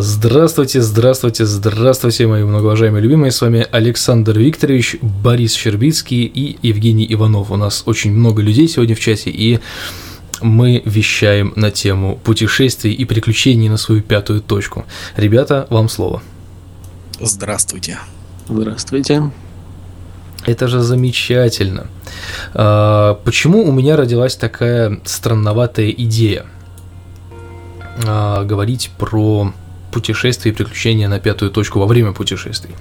Здравствуйте, здравствуйте, здравствуйте, мои многоуважаемые любимые. С вами Александр Викторович, Борис Щербицкий и Евгений Иванов. У нас очень много людей сегодня в чате, и мы вещаем на тему путешествий и приключений на свою пятую точку. Ребята, вам слово. Здравствуйте. Здравствуйте. Это же замечательно. А, почему у меня родилась такая странноватая идея а, говорить про путешествия и приключения на пятую точку во время путешествий?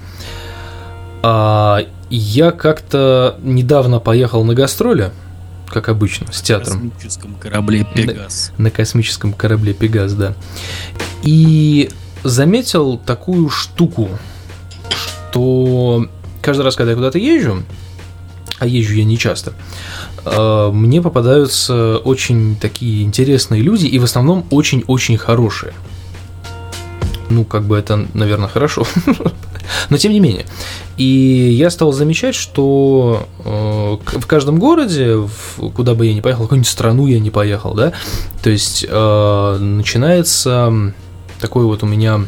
А, я как-то недавно поехал на гастроли, как обычно, с театром. На космическом корабле Пегас. На, на космическом корабле Пегас, да. И заметил такую штуку, что каждый раз, когда я куда-то езжу, а езжу я не часто, э, мне попадаются очень такие интересные люди и в основном очень-очень хорошие. Ну, как бы это, наверное, хорошо. Но тем не менее. И я стал замечать, что э, в каждом городе, куда бы я ни поехал, в какую-нибудь страну я не поехал, да, то есть э, начинается такой вот у меня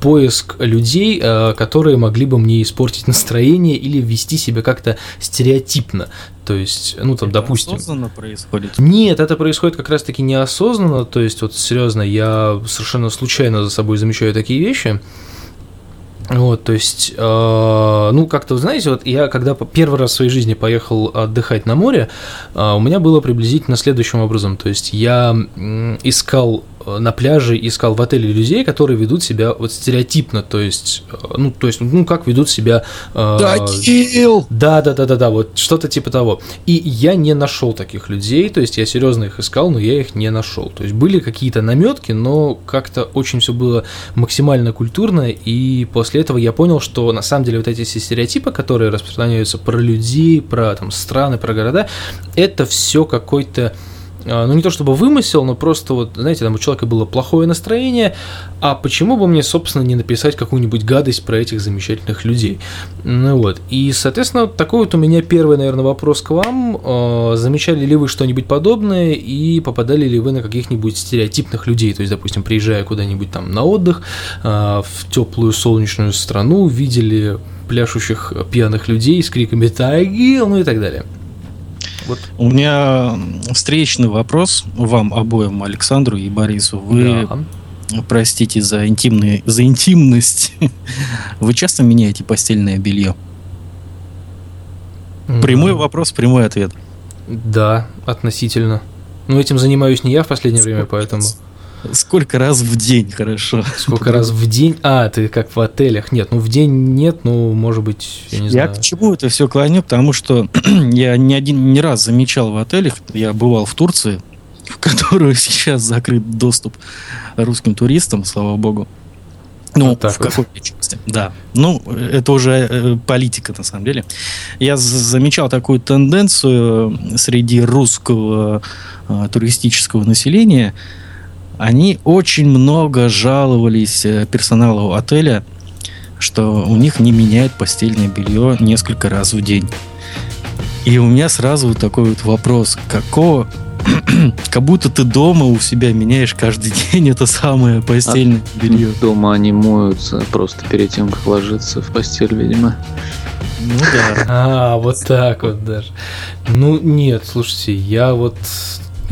поиск людей, э, которые могли бы мне испортить настроение или вести себя как-то стереотипно. То есть, ну там, это допустим... осознанно происходит? Нет, это происходит как раз-таки неосознанно. То есть, вот серьезно, я совершенно случайно за собой замечаю такие вещи. Вот, то есть, э, ну, как-то, знаете, вот я когда первый раз в своей жизни поехал отдыхать на море, э, у меня было приблизительно следующим образом. То есть, я искал на пляже искал в отеле людей, которые ведут себя вот стереотипно, то есть, э, ну, то есть, ну, как ведут себя... Э! Да, да, да, да, да, вот что-то типа того. И я не нашел таких людей, то есть я серьезно их искал, но я их не нашел. То есть были какие-то наметки, но как-то очень все было максимально культурно, и после этого я понял, что на самом деле вот эти все стереотипы, которые распространяются про людей, про там страны, про города, это все какой-то ну не то чтобы вымысел, но просто вот, знаете, там у человека было плохое настроение, а почему бы мне, собственно, не написать какую-нибудь гадость про этих замечательных людей? Ну вот, и, соответственно, такой вот у меня первый, наверное, вопрос к вам. А, замечали ли вы что-нибудь подобное и попадали ли вы на каких-нибудь стереотипных людей? То есть, допустим, приезжая куда-нибудь там на отдых а, в теплую солнечную страну, видели пляшущих пьяных людей с криками «Тагил!» ну и так далее. Вот. У меня встречный вопрос вам обоим, Александру и Борису. Вы, да. простите за, интимные, за интимность, вы часто меняете постельное белье? Прямой вопрос, прямой ответ. Да, относительно. Но этим занимаюсь не я в последнее время, поэтому... Сколько раз в день, хорошо. Сколько раз в день? А, ты как в отелях. Нет, ну в день нет, ну, может быть, я не знаю. Я к чему это все клоню, потому что я не один, не раз замечал в отелях, я бывал в Турции, в которую сейчас закрыт доступ русским туристам, слава богу. Ну, вот в какой вот. части, да. Ну, это уже э, политика, на самом деле. Я замечал такую тенденцию среди русского э, туристического населения – они очень много жаловались э, персоналу отеля, что у них не меняют постельное белье несколько раз в день. И у меня сразу такой вот вопрос, какого как будто ты дома у себя меняешь каждый день это самое постельное а белье. Дома они моются просто перед тем, как ложиться в постель, видимо. Ну да. А, вот так вот даже. Ну нет, слушайте, я вот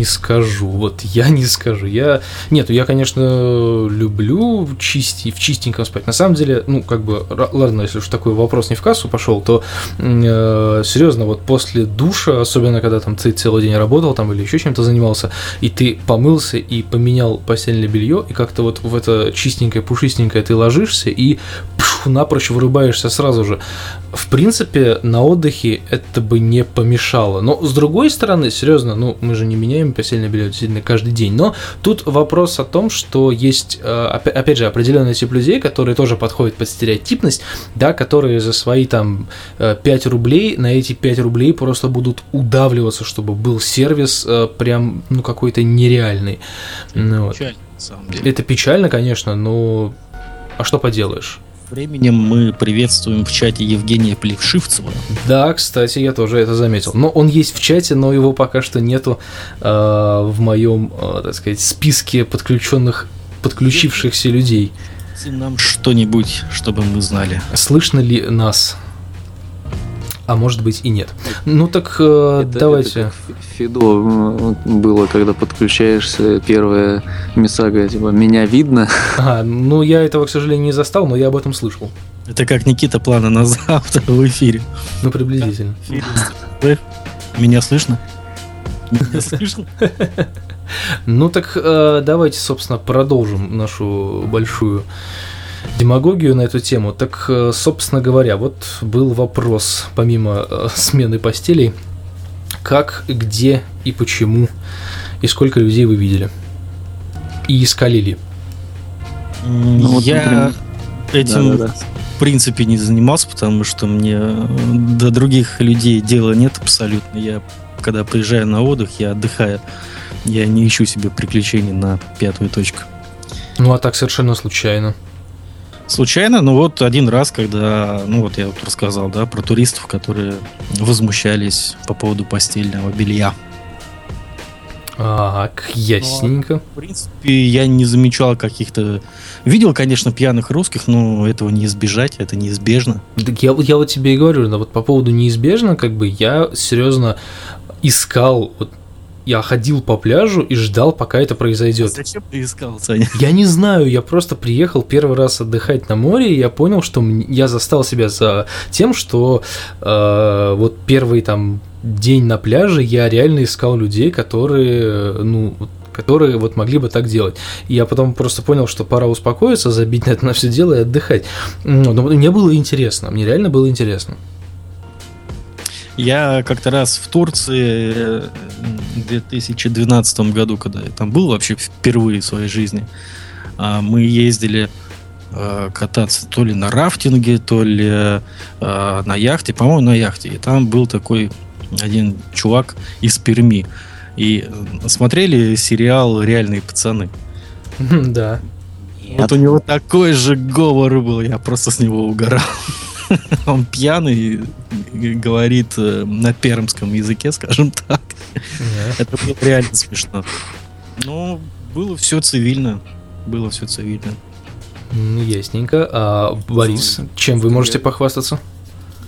не скажу. Вот я не скажу. Я... Нет, я, конечно, люблю чисти, в чистеньком спать. На самом деле, ну, как бы, ладно, если уж такой вопрос не в кассу пошел, то э, серьезно, вот после душа, особенно когда там ты целый день работал там или еще чем-то занимался, и ты помылся и поменял постельное белье, и как-то вот в это чистенькое, пушистенькое ты ложишься и пш, напрочь вырубаешься сразу же. В принципе, на отдыхе это бы не помешало. Но с другой стороны, серьезно, ну, мы же не меняем постельное белье действительно каждый день. Но тут вопрос о том, что есть, э, опять же, определенный тип людей, которые тоже подходят под стереотипность, да, которые за свои там 5 э, рублей на эти 5 рублей просто будут удавливаться, чтобы был сервис э, прям, ну, какой-то нереальный. Ну, печально, вот. на самом деле. Это печально, конечно, но а что поделаешь? Временем мы приветствуем в чате Евгения Плевшивцева. Да, кстати, я тоже это заметил. Но он есть в чате, но его пока что нету э, в моем, э, так сказать, списке подключенных, подключившихся людей. нам что-нибудь, чтобы мы знали. Слышно ли нас? А может быть и нет. Ну так э, Это- давайте. это как Фидо было, когда подключаешься, первая мисага, типа, меня видно. Ага, ну я этого, к сожалению, не застал, но я об этом слышал. Это как Никита планы на завтра в эфире. Ну, приблизительно. Меня слышно? Меня слышно? Ну так э, давайте, собственно, продолжим нашу большую демагогию на эту тему. Так, э, собственно говоря, вот был вопрос, помимо э, смены постелей, как, где и почему, и сколько людей вы видели? И искали ли? М, вот, Я например, этим Да-да-да. в принципе не занимался, потому что мне э, до других людей дела нет абсолютно. Я когда приезжаю на отдых, я отдыхаю. Я не ищу себе приключений на пятую точку. Ну, а так совершенно случайно. Случайно, ну вот один раз, когда, ну вот я вот рассказал, да, про туристов, которые возмущались по поводу постельного белья. Так, ясненько. В принципе, я не замечал каких-то... Видел, конечно, пьяных русских, но этого не избежать, это неизбежно. Так я, вот- я вот тебе и говорю, да, вот по поводу неизбежно, как бы я серьезно искал, вот я ходил по пляжу и ждал, пока это произойдет. Зачем ты искал, Саня? Я не знаю, я просто приехал первый раз отдыхать на море, и я понял, что я застал себя за тем, что э, вот первый там день на пляже я реально искал людей, которые, ну, которые вот могли бы так делать. И я потом просто понял, что пора успокоиться, забить на это на все дело и отдыхать. Но мне было интересно, мне реально было интересно. Я как-то раз в Турции э, в 2012 году, когда я там был вообще впервые в своей жизни, а, мы ездили э, кататься то ли на рафтинге, то ли э, на яхте, по-моему, на яхте. И там был такой один чувак из Перми. И смотрели сериал «Реальные пацаны». Да. Вот у него такой же говор был, я просто с него угорал. Он пьяный и говорит э, на пермском языке, скажем так. Это было реально смешно. Ну, было все цивильно. Было все цивильно. Ну, ясненько. А Борис, чем вы можете похвастаться?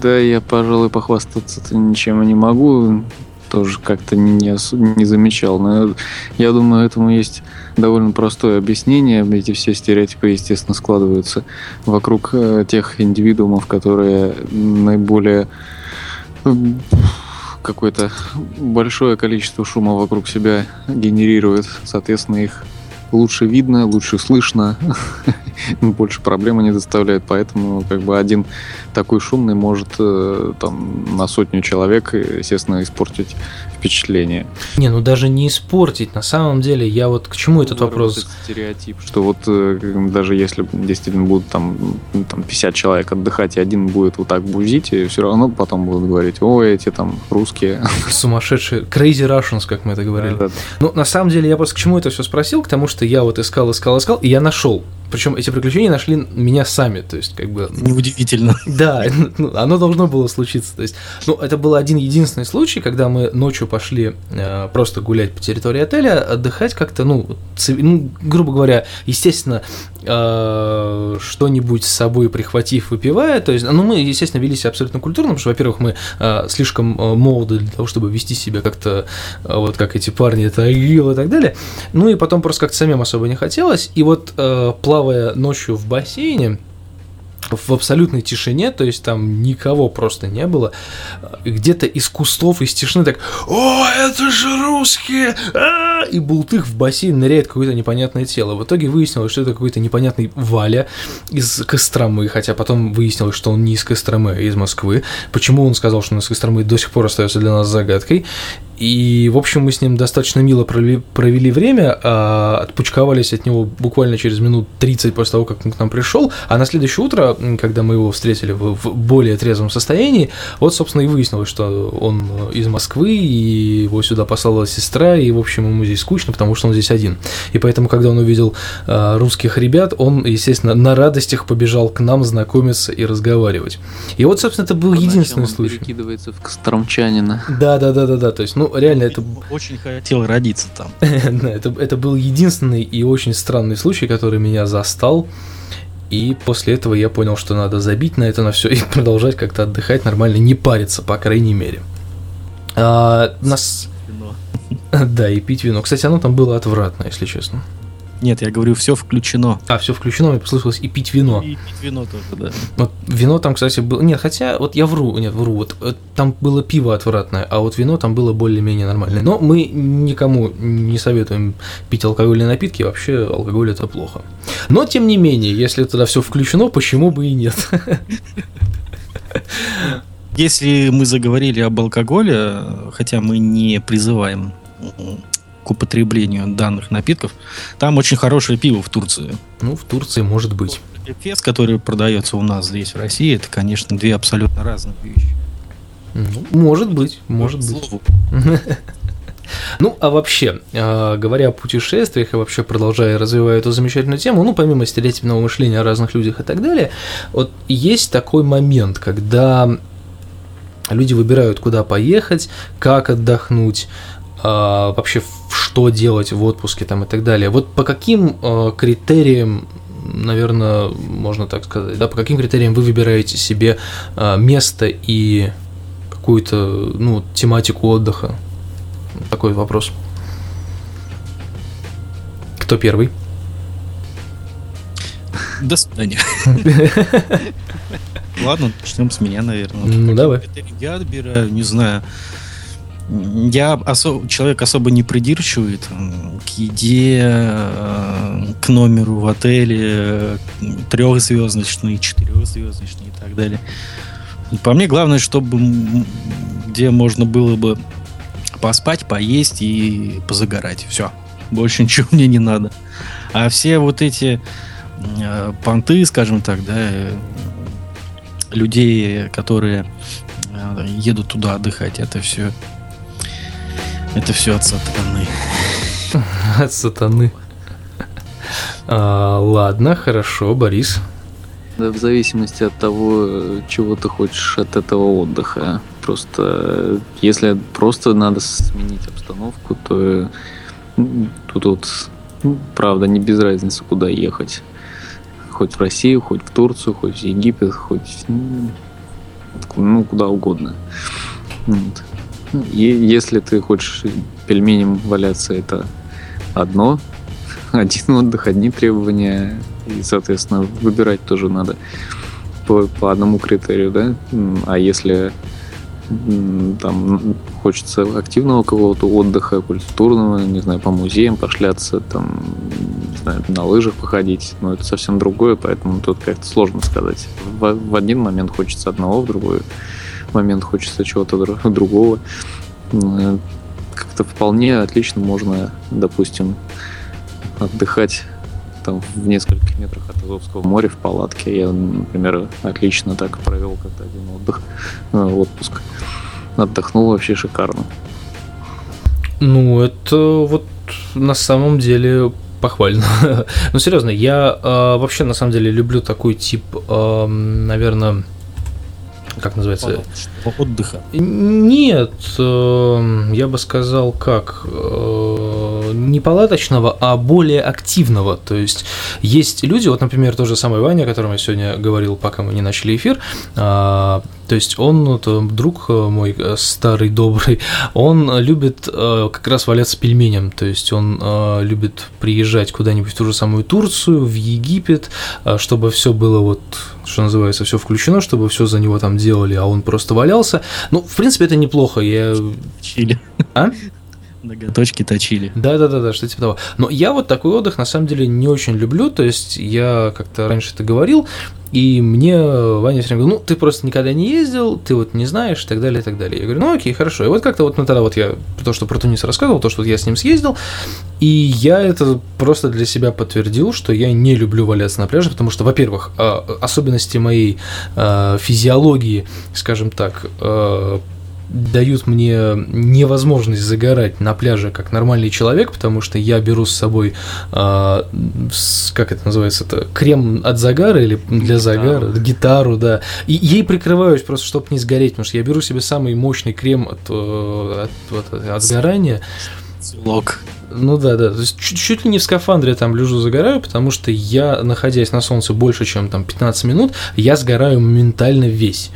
Да, я, пожалуй, похвастаться-то ничем не могу. Тоже как-то не, не замечал. Но я думаю, этому есть довольно простое объяснение. Эти все стереотипы, естественно, складываются вокруг э, тех индивидуумов, которые наиболее м, какое-то большое количество шума вокруг себя генерирует. Соответственно, их лучше видно, лучше слышно, больше проблемы не доставляет. Поэтому как бы один такой шумный может э, там на сотню человек, э, естественно, испортить впечатление. Не, ну даже не испортить. На самом деле, я вот к чему этот Ну, вопрос? работает стереотип, что вот э, даже если действительно будут там, там 50 человек отдыхать, и один будет вот так бузить, и все равно потом будут говорить, ой, эти там русские. Сумасшедшие, crazy Russians, как мы это говорили. Да-да-да. Ну, на самом деле, я просто к чему это все спросил, к тому, что я вот искал, искал, искал, и я нашел. Причем эти приключения нашли меня сами, то есть, как бы, Неудивительно. да, ну, оно должно было случиться. То есть, ну, это был один единственный случай, когда мы ночью пошли э, просто гулять по территории отеля, отдыхать как-то, ну, цив- ну, грубо говоря, естественно, э, что-нибудь с собой прихватив, выпивая. То есть, ну, мы, естественно, вели себя абсолютно культурно, потому что, во-первых, мы э, слишком э, молоды для того, чтобы вести себя как-то э, вот как эти парни, это и так далее. Ну и потом просто как-то самим особо не хотелось. И вот э, плавая ночью в бассейне, в абсолютной тишине, то есть там никого просто не было. Где-то из кустов, из тишины так «О, это же русские!» а!» И бултых в бассейн ныряет какое-то непонятное тело. В итоге выяснилось, что это какой-то непонятный Валя из Костромы, хотя потом выяснилось, что он не из Костромы, а из Москвы. Почему он сказал, что он из Костромы, до сих пор остается для нас загадкой. И, в общем, мы с ним достаточно мило провели, время, а отпучковались от него буквально через минут 30 после того, как он к нам пришел, а на следующее утро, когда мы его встретили в, более трезвом состоянии, вот, собственно, и выяснилось, что он из Москвы, и его сюда послала сестра, и, в общем, ему здесь скучно, потому что он здесь один. И поэтому, когда он увидел а, русских ребят, он, естественно, на радостях побежал к нам знакомиться и разговаривать. И вот, собственно, это был Поначалу единственный он случай. перекидывается в костромчанина. Да, да, да, да, да. То есть, ну, реально, это Очень хотел родиться там. Это, это был единственный и очень странный случай, который меня застал. И после этого я понял, что надо забить на это на все и продолжать как-то отдыхать нормально, не париться, по крайней мере. А, нас... Да, и пить вино. Кстати, оно там было отвратно, если честно. Нет, я говорю, все включено. А, все включено, мне послышалось и пить вино. И пить вино тоже, да. Вот вино там, кстати, было... Нет, хотя, вот я вру, нет, вру, вот э, там было пиво отвратное, а вот вино там было более-менее нормальное. Но мы никому не советуем пить алкогольные напитки, вообще алкоголь это плохо. Но, тем не менее, если туда все включено, почему бы и нет? Если мы заговорили об алкоголе, хотя мы не призываем к употреблению данных напитков. Там очень хорошее пиво в Турции. Ну, в Турции может быть. Эфес, который продается у нас здесь, в России, это, конечно, две абсолютно разные вещи. Ну, может быть, может быть. Ну, а вообще, э, говоря о путешествиях и вообще продолжая развивая эту замечательную тему, ну, помимо стереотипного мышления о разных людях и так далее, вот есть такой момент, когда люди выбирают, куда поехать, как отдохнуть, а, вообще что делать в отпуске там и так далее. Вот по каким а, критериям наверное, можно так сказать, да, по каким критериям вы выбираете себе а, место и какую-то, ну, тематику отдыха? Такой вопрос. Кто первый? До свидания. Ладно, начнем с меня, наверное. Ну, давай. Я отбираю, не знаю, я осо- человек особо не придирчивый к еде, э, к номеру в отеле, трехзвездочный, четырехзвездочный и так далее. По мне главное, чтобы где можно было бы поспать, поесть и позагорать. Все. Больше ничего мне не надо. А все вот эти э, понты, скажем так, да, э, людей, которые э, едут туда отдыхать, это все это все от сатаны. От сатаны. А, ладно, хорошо, Борис. Да, в зависимости от того, чего ты хочешь от этого отдыха. Просто если просто надо сменить обстановку, то тут вот, ну, правда, не без разницы, куда ехать. Хоть в Россию, хоть в Турцию, хоть в Египет, хоть ну, куда угодно. Вот. И если ты хочешь пельменем валяться, это одно, один отдых, одни требования, и, соответственно, выбирать тоже надо по, по одному критерию, да. А если там хочется активного какого-то отдыха, культурного, не знаю, по музеям пошляться, там, не знаю, на лыжах походить, но это совсем другое, поэтому тут как-то сложно сказать. В, в один момент хочется одного, в другой момент хочется чего-то другого. Э, как-то вполне отлично можно, допустим, отдыхать там в нескольких метрах от Азовского моря в палатке. Я, например, отлично так провел как-то один отдых, э, отпуск. Отдохнул вообще шикарно. Ну, это вот на самом деле похвально. ну, серьезно, я э, вообще на самом деле люблю такой тип, э, наверное, как называется? Отдыха. Нет, э, я бы сказал, как э, не палаточного, а более активного. То есть есть люди, вот, например, тот же самый Ваня, о котором я сегодня говорил, пока мы не начали эфир, а, то есть он, вот, друг мой старый добрый, он любит э, как раз валяться пельменем, то есть он любит приезжать куда-нибудь в ту же самую Турцию, в Египет, чтобы все было вот, что называется, все включено, чтобы все за него там делали, а он просто валялся. Ну, в принципе, это неплохо. Я... Чили. А? Ноготочки точили. Да, да, да, да, что типа того. Но я вот такой отдых на самом деле не очень люблю. То есть я как-то раньше это говорил, и мне Ваня все время говорил, ну, ты просто никогда не ездил, ты вот не знаешь, и так далее, и так далее. Я говорю, ну окей, хорошо. И вот как-то вот ну, тогда вот я то, что про Тунис рассказывал, то, что вот я с ним съездил, и я это просто для себя подтвердил, что я не люблю валяться на пляже, потому что, во-первых, а, особенности моей а, физиологии, скажем так, а, дают мне невозможность загорать на пляже как нормальный человек, потому что я беру с собой, э, с, как это называется, это крем от загара или для гитару. загара, гитару, да, и ей прикрываюсь просто, чтобы не сгореть, потому что я беру себе самый мощный крем от, э, от, от, от сгорания. Лок. Ну да, да. То есть чуть, чуть ли не в скафандре там лежу, загораю, потому что я, находясь на солнце больше, чем там 15 минут, я сгораю моментально весь.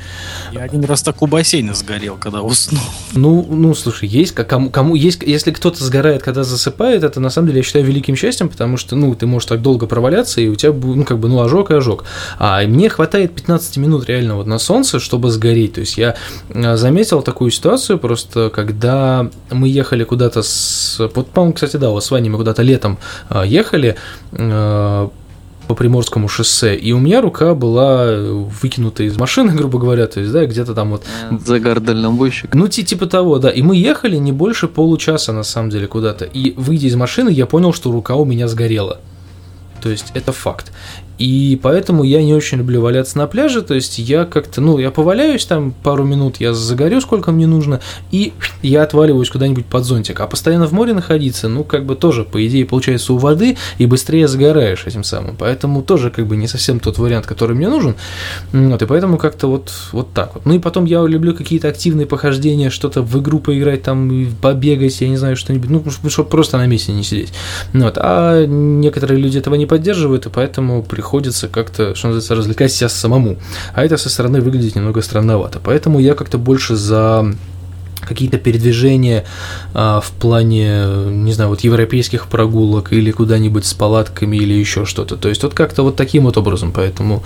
Я один раз так у бассейна сгорел, когда уснул. Ну, ну, слушай, есть кому, кому есть, если кто-то сгорает, когда засыпает, это на самом деле я считаю великим счастьем, потому что, ну, ты можешь так долго проваляться, и у тебя, ну, как бы, ну, ожог и ожог. А мне хватает 15 минут реально вот на солнце, чтобы сгореть. То есть я а, заметил такую ситуацию просто, когда мы ехали куда-то с... Вот, по-моему, кстати, да, вот с вами мы куда-то летом а, ехали, а, по Приморскому шоссе, и у меня рука была выкинута из машины, грубо говоря, то есть, да, где-то там вот... Загар дальнобойщик. Ну, типа того, да. И мы ехали не больше получаса, на самом деле, куда-то. И, выйдя из машины, я понял, что рука у меня сгорела. То есть, это факт. И поэтому я не очень люблю валяться на пляже, то есть я как-то, ну, я поваляюсь там пару минут, я загорю сколько мне нужно, и я отваливаюсь куда-нибудь под зонтик. А постоянно в море находиться, ну, как бы тоже, по идее, получается у воды, и быстрее загораешь этим самым. Поэтому тоже как бы не совсем тот вариант, который мне нужен. Вот, и поэтому как-то вот, вот так вот. Ну и потом я люблю какие-то активные похождения, что-то в игру поиграть, там, побегать, я не знаю, что-нибудь, ну, чтобы просто на месте не сидеть. Вот. А некоторые люди этого не поддерживают, и поэтому приходится приходится как-то, что называется, развлекать себя самому. А это со стороны выглядит немного странновато. Поэтому я как-то больше за какие-то передвижения а, в плане, не знаю, вот европейских прогулок или куда-нибудь с палатками или еще что-то. То есть вот как-то вот таким вот образом. Поэтому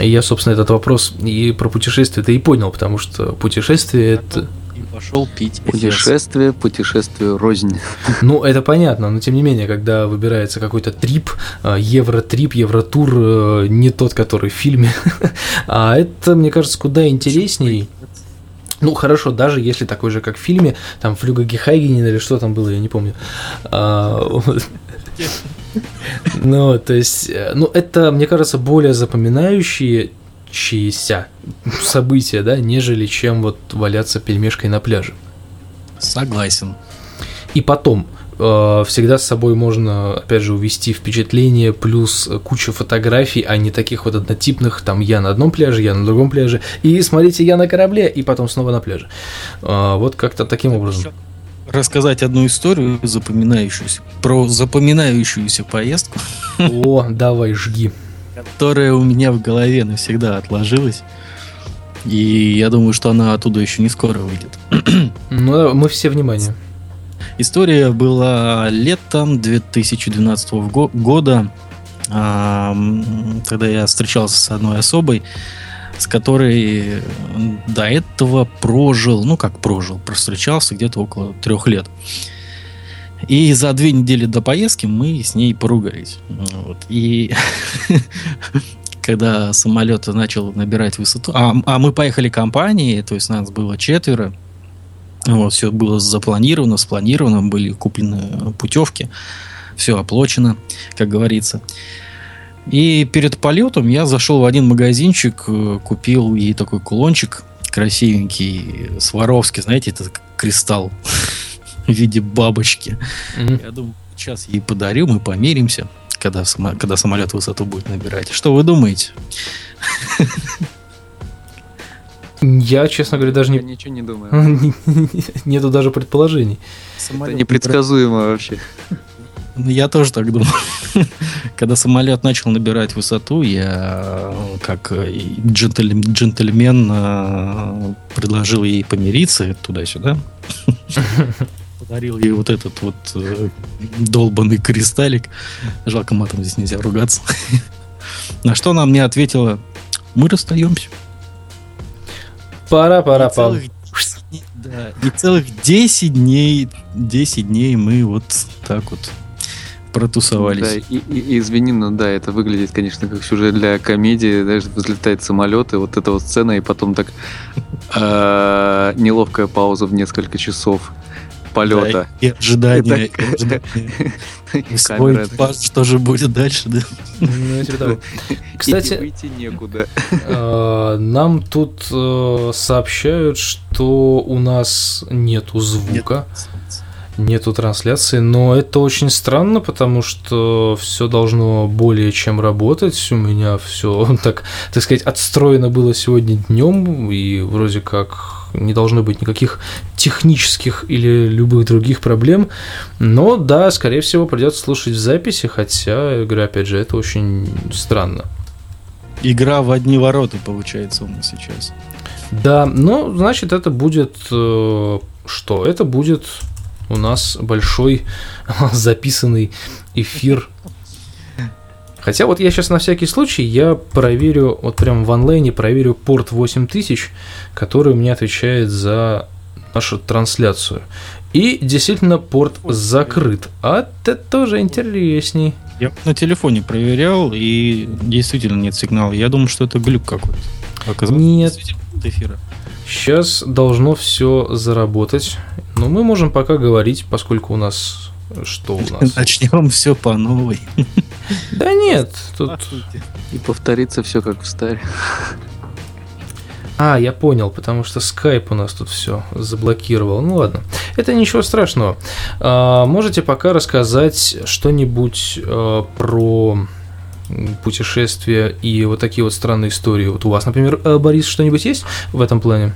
я, собственно, этот вопрос и про путешествие-то и понял, потому что путешествие это пошел пить. Путешествие, путешествие рознь. Ну, это понятно, но тем не менее, когда выбирается какой-то трип, э, евротрип, евротур, э, не тот, который в фильме, а это, мне кажется, куда интересней. Ну, хорошо, даже если такой же, как в фильме, там Флюга Гехайгенин или что там было, я не помню. А, ну, то есть, э, ну, это, мне кажется, более запоминающие чьи-ся события, да, нежели чем вот валяться пельмешкой на пляже. Согласен. И потом, э, всегда с собой можно, опять же, увести впечатление, плюс куча фотографий, а не таких вот однотипных, там, я на одном пляже, я на другом пляже, и смотрите, я на корабле, и потом снова на пляже. Э, вот как-то таким образом. Рассказать одну историю запоминающуюся, про запоминающуюся поездку. О, давай, жги которая у меня в голове навсегда отложилась. И я думаю, что она оттуда еще не скоро выйдет. Ну, мы все внимание. История была летом 2012 года, когда я встречался с одной особой, с которой до этого прожил, ну как прожил, встречался где-то около трех лет. И за две недели до поездки мы с ней поругались. Вот. И когда самолет начал набирать высоту, а, а мы поехали компанией, то есть нас было четверо, вот, все было запланировано, спланировано, были куплены путевки, все оплачено, как говорится. И перед полетом я зашел в один магазинчик, э, купил ей такой кулончик красивенький, Сваровский, знаете, этот кристалл в виде бабочки. Mm-hmm. Я думаю, сейчас ей подарю, мы помиримся, когда, само, когда самолет высоту будет набирать. Что вы думаете? Я, честно говоря, даже не... Я ничего не думаю. Нету даже предположений. Это непредсказуемо вообще. Я тоже так думал. Когда самолет начал набирать высоту, я как джентльмен, джентльмен э, предложил ей помириться туда-сюда подарил ей вот этот вот э, долбанный кристаллик. Жалко, матом здесь нельзя ругаться. На что она мне ответила, мы расстаемся. Пора, пора, пора. Да, и целых 10 дней, 10 дней мы вот так вот протусовались. Да, и, и, и извини, но да, это выглядит, конечно, как сюжет для комедии, даже взлетает самолет, и вот эта вот сцена, и потом так э, неловкая пауза в несколько часов полета. Да, и ожидание. Свой что же будет дальше, да? Ну, Кстати, выйти некуда. А, нам тут э, сообщают, что у нас нету звука. нету трансляции, но это очень странно, потому что все должно более чем работать. У меня все так, так сказать, отстроено было сегодня днем, и вроде как не должно быть никаких технических или любых других проблем. Но да, скорее всего, придется слушать в записи, хотя, говорю, опять же, это очень странно. Игра в одни ворота получается у нас сейчас. Да, ну, значит, это будет э, что? Это будет у нас большой записанный эфир. Хотя вот я сейчас на всякий случай, я проверю, вот прям в онлайне проверю порт 8000, который у меня отвечает за нашу трансляцию. И действительно порт закрыт. А это тоже интересней. Я на телефоне проверял, и действительно нет сигнала. Я думаю, что это глюк какой-то. Оказалось, нет. эфира. Сейчас должно все заработать. Но мы можем пока говорить, поскольку у нас что у нас? Начнем все по новой. Да нет, тут... И повторится все как в старе. А, я понял, потому что скайп у нас тут все заблокировал. Ну ладно, это ничего страшного. А, можете пока рассказать что-нибудь а, про путешествия и вот такие вот странные истории. Вот у вас, например, э, Борис, что-нибудь есть в этом плане?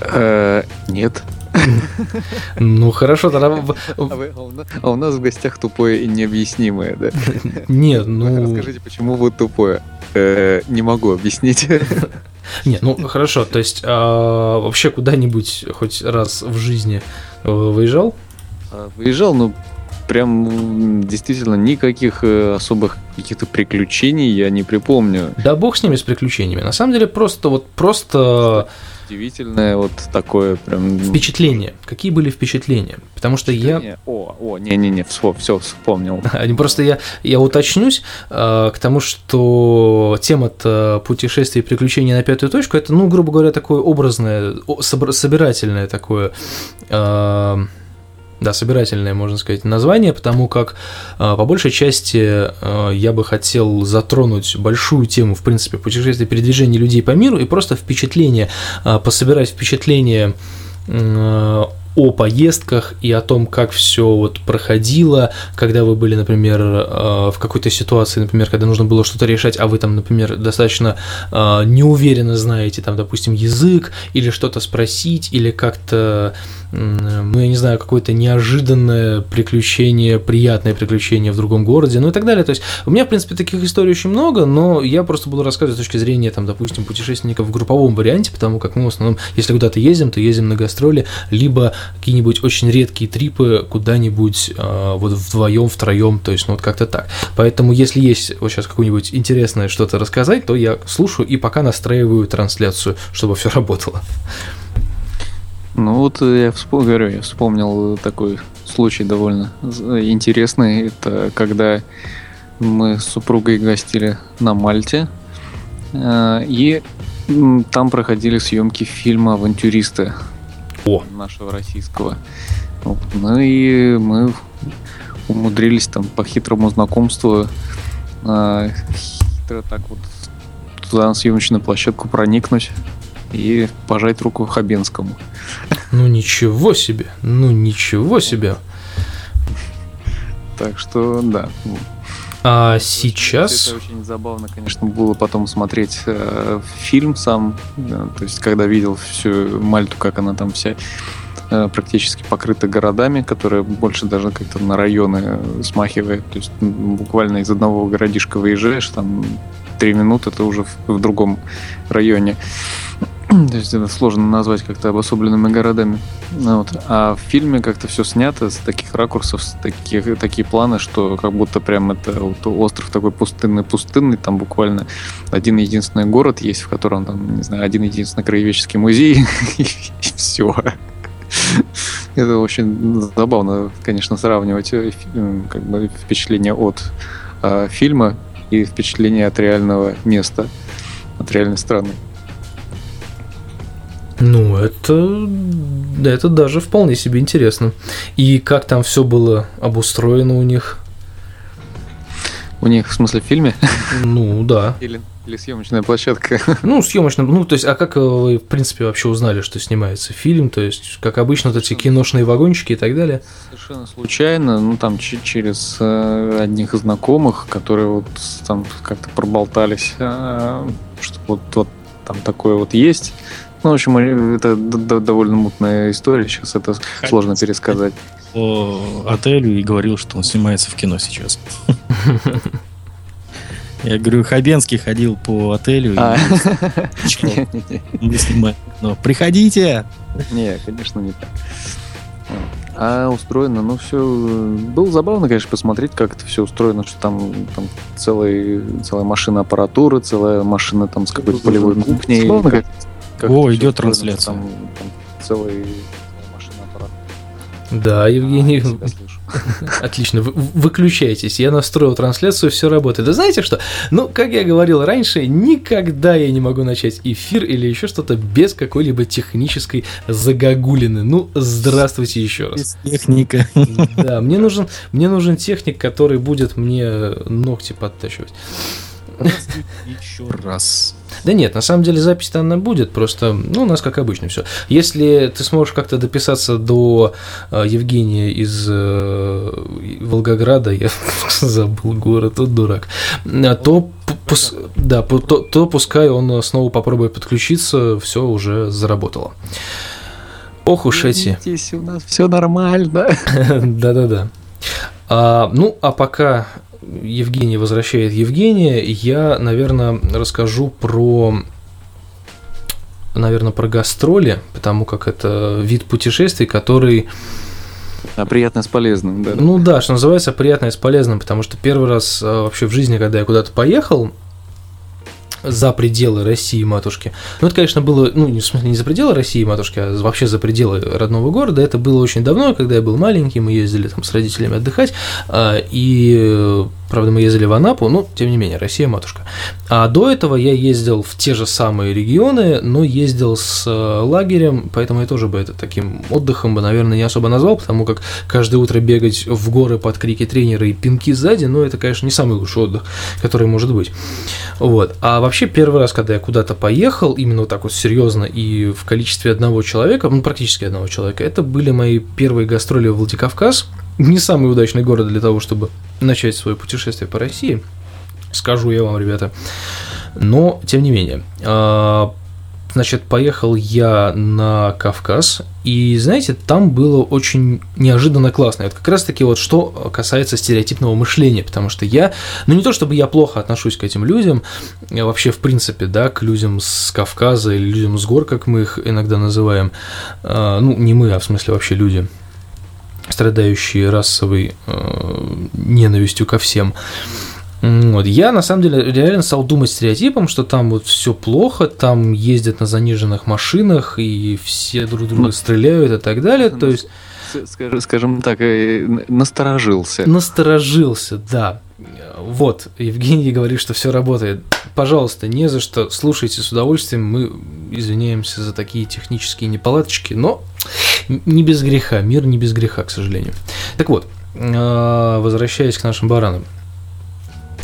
Э, нет. Ну хорошо, тогда... А, а, а у нас в гостях тупое и необъяснимое, да? Нет, ну... Расскажите, почему вы тупое? Э, не могу объяснить. Нет, ну хорошо, то есть вообще куда-нибудь хоть раз в жизни выезжал? Выезжал, ну прям действительно никаких э, особых каких-то приключений я не припомню. Да бог с ними с приключениями. На самом деле просто вот просто удивительное вот такое прям... Впечатление. Какие были впечатления? Потому что я... О, о, не-не-не, все, все вспомнил. Просто я, я уточнюсь э, к тому, что тема-то путешествия и приключения на пятую точку, это, ну, грубо говоря, такое образное, собирательное такое... Э, да, собирательное, можно сказать, название, потому как э, по большей части э, я бы хотел затронуть большую тему, в принципе, путешествия передвижения людей по миру и просто впечатление, э, пособирать впечатление о поездках и о том, как все вот проходило, когда вы были, например, в какой-то ситуации, например, когда нужно было что-то решать, а вы там, например, достаточно неуверенно знаете, там, допустим, язык или что-то спросить, или как-то ну, я не знаю, какое-то неожиданное приключение, приятное приключение в другом городе, ну и так далее. То есть у меня, в принципе, таких историй очень много, но я просто буду рассказывать с точки зрения, там, допустим, путешественников в групповом варианте, потому как мы в основном, если куда-то ездим, то ездим на гастроли, либо какие-нибудь очень редкие трипы куда-нибудь э, вот вдвоем, втроем, то есть, ну вот как-то так. Поэтому, если есть вот сейчас какое-нибудь интересное что-то рассказать, то я слушаю и пока настраиваю трансляцию, чтобы все работало. Ну вот я вспомнил, говорю, я вспомнил такой случай довольно интересный. Это когда мы с супругой гостили на Мальте, э, и там проходили съемки фильма «Авантюристы» О. нашего российского. Вот. Ну и мы умудрились там по хитрому знакомству э, хитро так вот туда на съемочную площадку проникнуть и пожать руку Хабенскому. Ну ничего себе, ну ничего себе. Так что, да. А сейчас... Это очень забавно, конечно, было потом смотреть э, фильм сам, э, то есть когда видел всю Мальту, как она там вся э, практически покрыта городами, которые больше даже как-то на районы э, смахивает. То есть буквально из одного городишка выезжаешь, там три минуты ты уже в, в другом районе. То есть это сложно назвать как-то обособленными городами. Ну, вот. А в фильме как-то все снято с таких ракурсов, с таких, такие планы, что как будто прям это вот остров такой пустынный-пустынный, там буквально один единственный город есть, в котором там, не знаю, один единственный краеведческий музей, и все. Это очень забавно, конечно, сравнивать э, как бы, впечатление от э, фильма и впечатление от реального места, от реальной страны. Ну, это, это даже вполне себе интересно. И как там все было обустроено у них? У них, в смысле, в фильме? Ну, да. Или, Или съемочная площадка. Ну, съемочная, ну, то есть, а как вы, в принципе, вообще узнали, что снимается фильм? То есть, как обычно, вот эти киношные вагончики и так далее? Совершенно случайно, ну, там через э, одних знакомых, которые вот там как-то проболтались, э, что вот, вот там такое вот есть. Ну, в общем, это довольно мутная история, сейчас это сложно пересказать. По отелю и говорил, что он снимается в кино сейчас. Я говорю, Хабенский ходил по отелю. А. Мы снимаем. Но приходите! Не, конечно, не так. А устроено, ну все, было забавно, конечно, посмотреть, как это все устроено, что там, там целый, целая машина аппаратуры, целая машина там с какой-то полевой кухней. Забавно, как, как О, идет трансляция. Там, там целый да, Евгений, отлично, выключайтесь, я настроил трансляцию, все работает. Да знаете что? Ну, как я говорил раньше, никогда я не могу начать эфир или еще что-то без какой-либо технической загогулины. Ну, здравствуйте еще раз. Без техника. Да, мне нужен, мне нужен техник, который будет мне ногти подтачивать. Еще раз. Да нет, на самом деле запись-то она будет, просто, ну, у нас как обычно все. Если ты сможешь как-то дописаться до э, Евгения из э, Волгограда, я забыл город, вот дурак, э, то, пус, да, то, то пускай он снова попробует подключиться, все уже заработало. Ох уж эти. у нас все нормально. Да-да-да. А, ну, а пока Евгений возвращает Евгения, я, наверное, расскажу про наверное, про гастроли, потому как это вид путешествий, который... А приятное с полезным, да. Ну да, что называется, приятное с полезным, потому что первый раз а, вообще в жизни, когда я куда-то поехал, за пределы России матушки. Ну, это, конечно, было, ну, в смысле не за пределы России матушки, а вообще за пределы родного города. Это было очень давно, когда я был маленький, мы ездили там с родителями отдыхать, а, и Правда, мы ездили в Анапу, но тем не менее, Россия матушка. А до этого я ездил в те же самые регионы, но ездил с э, лагерем, поэтому я тоже бы это таким отдыхом бы, наверное, не особо назвал, потому как каждое утро бегать в горы под крики тренера и пинки сзади, ну, это, конечно, не самый лучший отдых, который может быть. Вот. А вообще, первый раз, когда я куда-то поехал, именно вот так вот серьезно и в количестве одного человека, ну, практически одного человека, это были мои первые гастроли в Владикавказ, не самый удачный город для того, чтобы начать свое путешествие по России, скажу я вам, ребята. Но, тем не менее, а, значит, поехал я на Кавказ, и, знаете, там было очень неожиданно классно. Вот как раз-таки вот что касается стереотипного мышления, потому что я, ну не то чтобы я плохо отношусь к этим людям, вообще в принципе, да, к людям с Кавказа или людям с гор, как мы их иногда называем, а, ну не мы, а в смысле вообще люди, страдающие расовой э, ненавистью ко всем. Вот. Я на самом деле реально стал думать стереотипом, что там вот все плохо, там ездят на заниженных машинах и все друг друга ну, стреляют и так далее. То есть скажем так, э, насторожился. Насторожился, да. Вот, Евгений говорит, что все работает. Пожалуйста, не за что, слушайте с удовольствием. Мы извиняемся за такие технические неполадочки, но не без греха, мир не без греха, к сожалению. Так вот, э, возвращаясь к нашим баранам.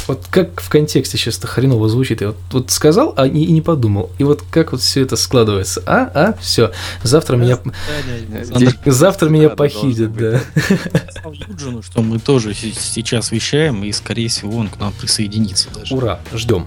Вот как в контексте сейчас это хреново звучит. Я вот, вот сказал, а и, и не подумал. И вот как вот все это складывается. А, а, все. Завтра меня... Завтра меня похитят, да. Юджину, что мы тоже сейчас вещаем, и, скорее всего, он к нам присоединится даже. Ура, ждем.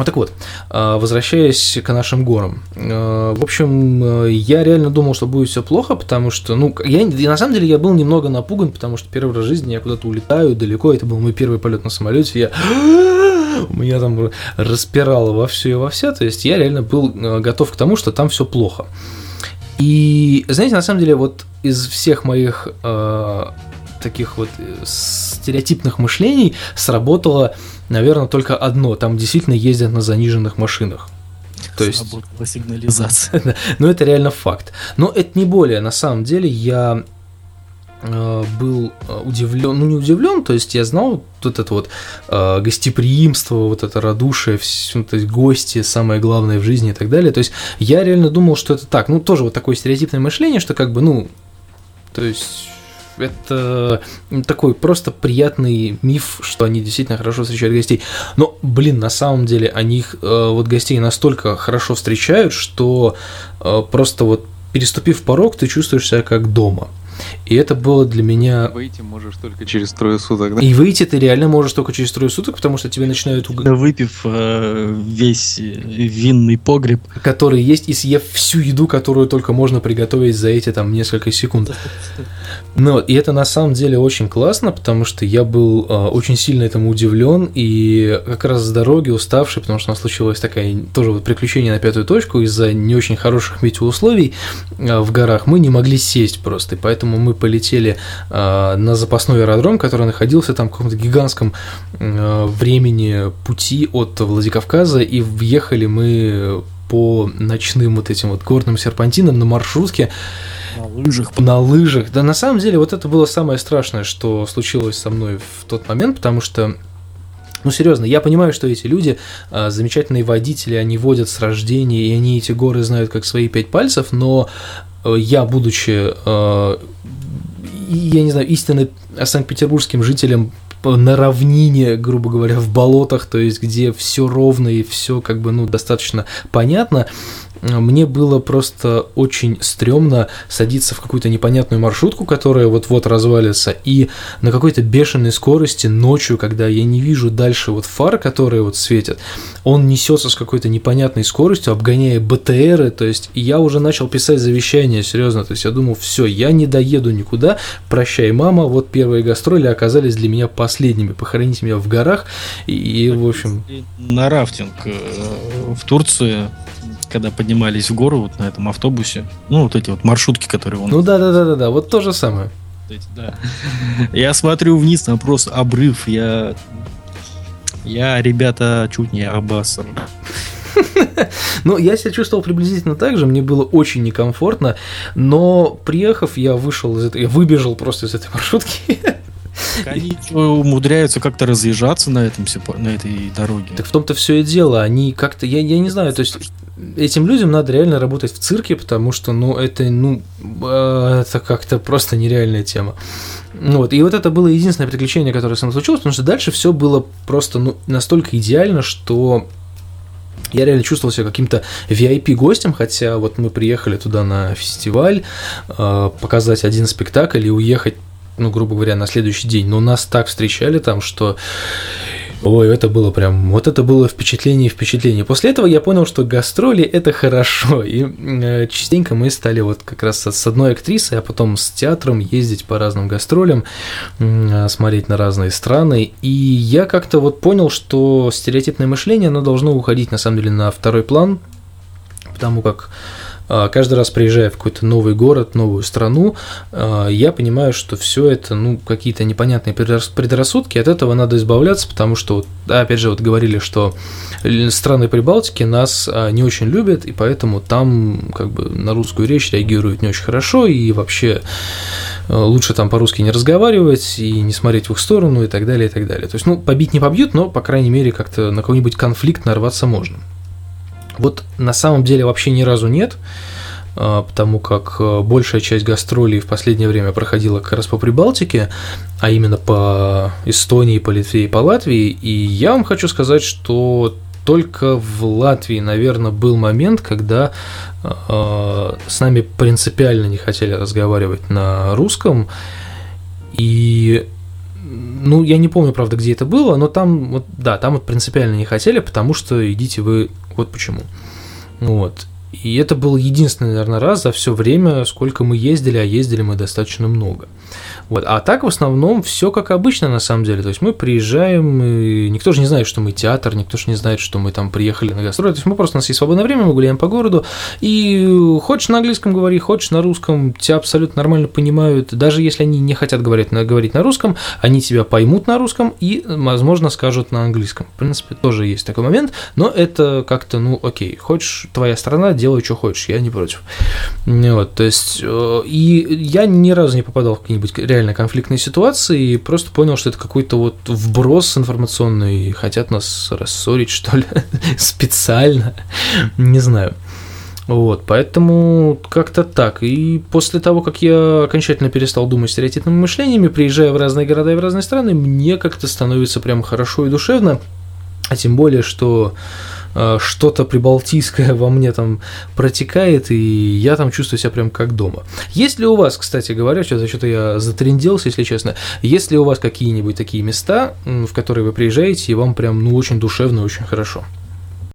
Вот так вот, а, возвращаясь к нашим горам. А, в общем, я реально думал, что будет все плохо, потому что, ну, я, на самом деле я был немного напуган, потому что первый раз в жизни я куда-то улетаю далеко, это был мой первый полет на самолете, я у меня там распирало во все и во вся, то есть я реально был а, готов к тому, что там все плохо. И, знаете, на самом деле, вот из всех моих э, таких вот э, стереотипных мышлений сработало наверное, только одно. Там действительно ездят на заниженных машинах. То есть... сигнализация. Но это реально факт. Но это не более. На самом деле я э, был э, удивлен, ну не удивлен, то есть я знал вот это вот э, гостеприимство, вот это радушие, все, то есть гости, самое главное в жизни и так далее. То есть я реально думал, что это так. Ну тоже вот такое стереотипное мышление, что как бы, ну, то есть это такой просто приятный миф, что они действительно хорошо встречают гостей. Но, блин, на самом деле они их, э, вот гостей настолько хорошо встречают, что э, просто вот переступив порог, ты чувствуешь себя как дома. И это было для меня... Выйти можешь только через трое суток, да? И выйти ты реально можешь только через трое суток, потому что тебе начинают... уг- Да выпив э, весь э, винный погреб. Который есть, и съев всю еду, которую только можно приготовить за эти там несколько секунд. Ну, и это на самом деле очень классно, потому что я был э, очень сильно этому удивлен, и как раз с дороги уставший, потому что у нас случилось такое тоже вот приключение на пятую точку из-за не очень хороших метеоусловий э, в горах, мы не могли сесть просто, и поэтому мы полетели э, на запасной аэродром, который находился там в каком-то гигантском э, времени пути от Владикавказа, и въехали мы по ночным вот этим вот горным серпантинам на маршрутке, На лыжах. на лыжах. Да, на самом деле, вот это было самое страшное, что случилось со мной в тот момент, потому что ну, серьезно, я понимаю, что эти люди, а, замечательные водители, они водят с рождения, и они эти горы знают как свои пять пальцев, но э, я, будучи, э, я не знаю, истинно санкт-петербургским жителем на равнине, грубо говоря, в болотах, то есть где все ровно и все как бы, ну, достаточно понятно, мне было просто очень стрёмно садиться в какую-то непонятную маршрутку, которая вот-вот развалится, и на какой-то бешеной скорости ночью, когда я не вижу дальше вот фар, которые вот светят, он несется с какой-то непонятной скоростью, обгоняя БТРы, то есть я уже начал писать завещание, серьезно, то есть я думал, все, я не доеду никуда, прощай, мама, вот первые гастроли оказались для меня последними, похороните меня в горах, и, и, в общем, На рафтинг э, в Турции, когда поднимались в гору вот на этом автобусе, ну вот эти вот маршрутки, которые он ну да-да-да-да, вот то же самое. эти, да. Я смотрю вниз, там просто обрыв. Я, я, ребята, чуть не обоссал. Ну, я себя чувствовал приблизительно так же, мне было очень некомфортно, но приехав, я вышел из этой, я выбежал просто из этой маршрутки. Они умудряются как-то разъезжаться на, этом, на этой дороге. Так в том-то все и дело, они как-то, я, я не знаю, то есть этим людям надо реально работать в цирке, потому что, ну, это, ну, э, это как-то просто нереальная тема. Ну Вот, и вот это было единственное приключение, которое со мной случилось, потому что дальше все было просто, ну, настолько идеально, что я реально чувствовал себя каким-то VIP-гостем, хотя вот мы приехали туда на фестиваль, э, показать один спектакль и уехать, ну, грубо говоря, на следующий день. Но нас так встречали там, что Ой, это было прям, вот это было впечатление и впечатление. После этого я понял, что гастроли это хорошо, и э, частенько мы стали вот как раз с одной актрисой, а потом с театром ездить по разным гастролям, э, смотреть на разные страны, и я как-то вот понял, что стереотипное мышление, оно должно уходить на самом деле на второй план, потому как каждый раз приезжая в какой-то новый город, новую страну, а, я понимаю, что все это, ну, какие-то непонятные предрас- предрассудки, от этого надо избавляться, потому что, опять же, вот говорили, что страны Прибалтики нас а, не очень любят, и поэтому там как бы на русскую речь реагируют не очень хорошо, и вообще а, лучше там по-русски не разговаривать и не смотреть в их сторону и так далее, и так далее. То есть, ну, побить не побьют, но, по крайней мере, как-то на какой-нибудь конфликт нарваться можно. Вот на самом деле вообще ни разу нет, а, потому как а, большая часть гастролей в последнее время проходила как раз по Прибалтике, а именно по Эстонии, по Литве и по Латвии. И я вам хочу сказать, что только в Латвии, наверное, был момент, когда э, с нами принципиально не хотели разговаривать на русском. И ну, я не помню, правда, где это было, но там, вот, да, там вот принципиально не хотели, потому что идите вы, вот почему. Вот. И это был единственный, наверное, раз за все время, сколько мы ездили, а ездили мы достаточно много. Вот. А так в основном все как обычно на самом деле. То есть мы приезжаем, и никто же не знает, что мы театр, никто же не знает, что мы там приехали на гастроли. То есть мы просто у нас есть свободное время, мы гуляем по городу. И хочешь на английском говори, хочешь на русском, тебя абсолютно нормально понимают. Даже если они не хотят говорить на, говорить на русском, они тебя поймут на русском и, возможно, скажут на английском. В принципе, тоже есть такой момент, но это как-то, ну, окей, хочешь твоя страна, делай, что хочешь, я не против. Вот, то есть, э, и я ни разу не попадал в какие-нибудь реально конфликтные ситуации и просто понял, что это какой-то вот вброс информационный, и хотят нас рассорить, что ли, специально, не знаю. Вот, поэтому как-то так. И после того, как я окончательно перестал думать стереотипными мышлениями, приезжая в разные города и в разные страны, мне как-то становится прям хорошо и душевно. А тем более, что что-то прибалтийское во мне там протекает, и я там чувствую себя прям как дома. Есть ли у вас, кстати говоря, сейчас что-то я затренделся, если честно, есть ли у вас какие-нибудь такие места, в которые вы приезжаете, и вам прям ну очень душевно, очень хорошо?